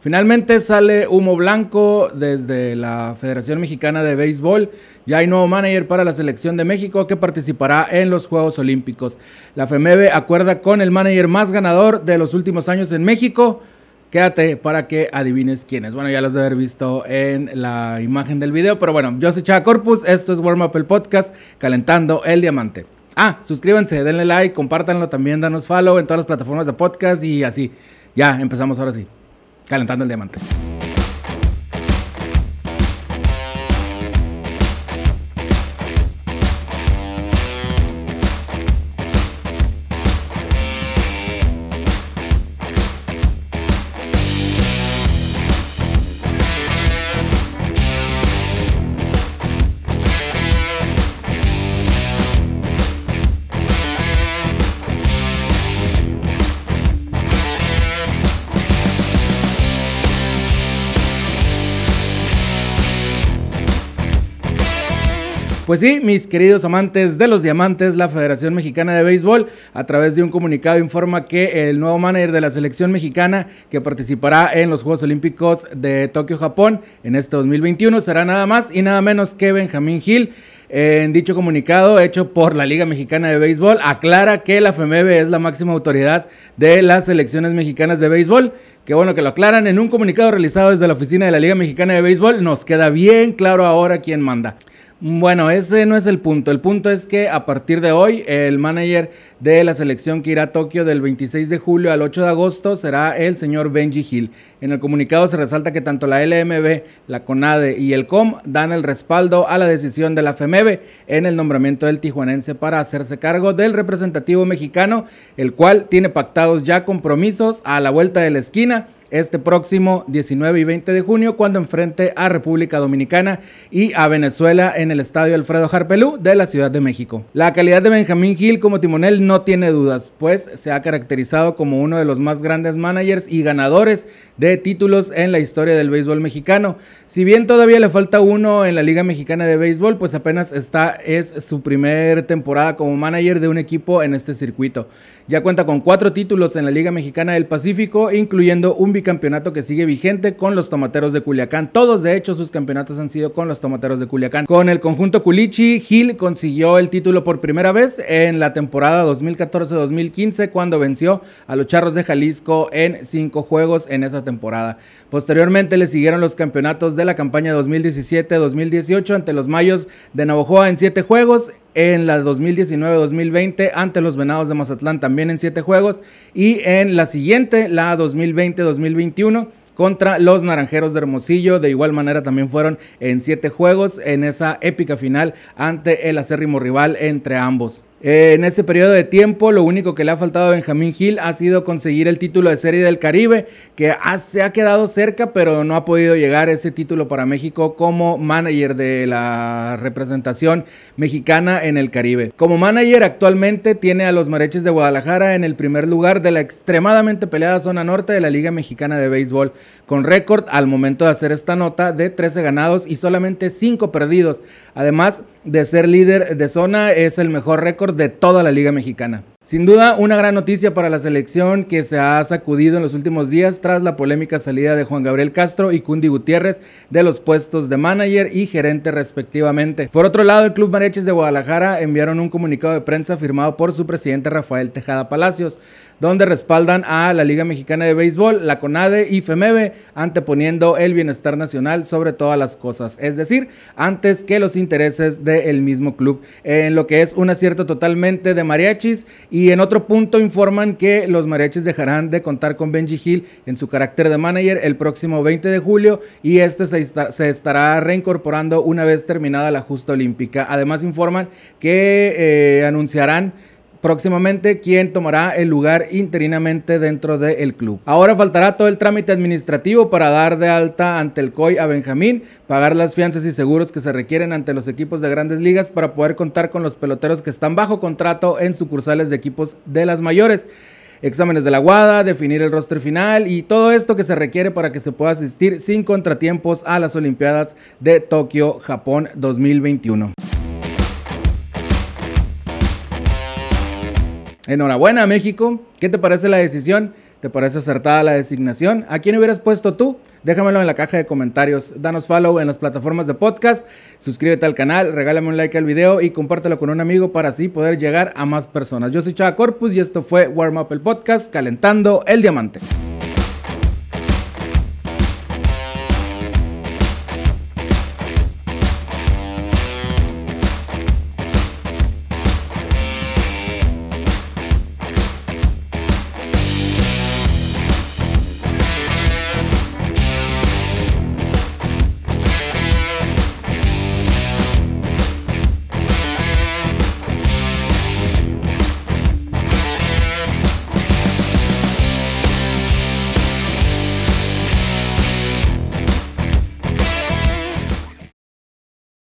Finalmente sale humo blanco desde la Federación Mexicana de Béisbol. Ya hay nuevo manager para la selección de México que participará en los Juegos Olímpicos. La FEMEBE acuerda con el manager más ganador de los últimos años en México. Quédate para que adivines quién es. Bueno, ya los de haber visto en la imagen del video, pero bueno, yo soy Chava Corpus, esto es Warm Up el Podcast, calentando el diamante. Ah, suscríbanse, denle like, compártanlo también, danos follow en todas las plataformas de podcast y así. Ya, empezamos ahora sí. Calentando el diamante. Pues sí, mis queridos amantes de los diamantes, la Federación Mexicana de Béisbol, a través de un comunicado, informa que el nuevo manager de la selección mexicana que participará en los Juegos Olímpicos de Tokio, Japón, en este 2021, será nada más y nada menos que Benjamín Gil. En dicho comunicado hecho por la Liga Mexicana de Béisbol, aclara que la FEMEBE es la máxima autoridad de las selecciones mexicanas de béisbol. Qué bueno que lo aclaran en un comunicado realizado desde la oficina de la Liga Mexicana de Béisbol. Nos queda bien claro ahora quién manda. Bueno, ese no es el punto. El punto es que a partir de hoy, el manager de la selección que irá a Tokio del 26 de julio al 8 de agosto será el señor Benji Hill. En el comunicado se resalta que tanto la LMB, la CONADE y el COM dan el respaldo a la decisión de la FEMEBE en el nombramiento del tijuanense para hacerse cargo del representativo mexicano, el cual tiene pactados ya compromisos a la vuelta de la esquina este próximo 19 y 20 de junio cuando enfrente a República Dominicana y a Venezuela en el Estadio Alfredo Harpelú de la Ciudad de México. La calidad de Benjamín Gil como timonel no tiene dudas, pues se ha caracterizado como uno de los más grandes managers y ganadores de títulos en la historia del béisbol mexicano. Si bien todavía le falta uno en la Liga Mexicana de Béisbol, pues apenas está es su primer temporada como manager de un equipo en este circuito. Ya cuenta con cuatro títulos en la Liga Mexicana del Pacífico, incluyendo un bicampeonato que sigue vigente con los Tomateros de Culiacán. Todos, de hecho, sus campeonatos han sido con los Tomateros de Culiacán. Con el conjunto Culichi, Gil consiguió el título por primera vez en la temporada 2014-2015 cuando venció a los Charros de Jalisco en cinco juegos en esa temporada. Posteriormente le siguieron los campeonatos de la campaña 2017-2018 ante los Mayos de Navojoa en siete juegos en la 2019-2020 ante los Venados de Mazatlán también en siete juegos y en la siguiente, la 2020-2021 contra los Naranjeros de Hermosillo. De igual manera también fueron en siete juegos en esa épica final ante el acérrimo rival entre ambos. Eh, en ese periodo de tiempo, lo único que le ha faltado a Benjamín Gil ha sido conseguir el título de Serie del Caribe, que se ha quedado cerca, pero no ha podido llegar ese título para México como manager de la representación mexicana en el Caribe. Como manager, actualmente tiene a los Mareches de Guadalajara en el primer lugar de la extremadamente peleada zona norte de la Liga Mexicana de Béisbol, con récord al momento de hacer esta nota de 13 ganados y solamente 5 perdidos. Además de ser líder de zona, es el mejor récord de toda la Liga Mexicana. Sin duda, una gran noticia para la selección que se ha sacudido en los últimos días tras la polémica salida de Juan Gabriel Castro y Cundi Gutiérrez de los puestos de manager y gerente respectivamente. Por otro lado, el Club Mareches de Guadalajara enviaron un comunicado de prensa firmado por su presidente Rafael Tejada Palacios, donde respaldan a la Liga Mexicana de Béisbol, la CONADE y FEMEBE, anteponiendo el bienestar nacional sobre todas las cosas, es decir, antes que los intereses del mismo club, en lo que es un acierto totalmente de mariachis y en otro punto informan que los mariachis dejarán de contar con Benji Hill en su carácter de manager el próximo 20 de julio y este se, estará reincorporando una vez terminada la justa olímpica. Además informan que eh, anunciarán próximamente quien tomará el lugar interinamente dentro del club. Ahora faltará todo el trámite administrativo para dar de alta ante el COI a Benjamín, pagar las fianzas y seguros que se requieren ante los equipos de grandes ligas para poder contar con los peloteros que están bajo contrato en sucursales de equipos de las mayores exámenes de la guada, definir el roster final y todo esto que se requiere para que se pueda asistir sin contratiempos a las Olimpiadas de Tokio, Japón 2021. Enhorabuena México, ¿qué te parece la decisión? ¿Te parece acertada la designación? ¿A quién hubieras puesto tú? Déjamelo en la caja de comentarios. Danos follow en las plataformas de podcast. Suscríbete al canal, regálame un like al video y compártelo con un amigo para así poder llegar a más personas. Yo soy Chava Corpus y esto fue Warm Up el Podcast, calentando el diamante.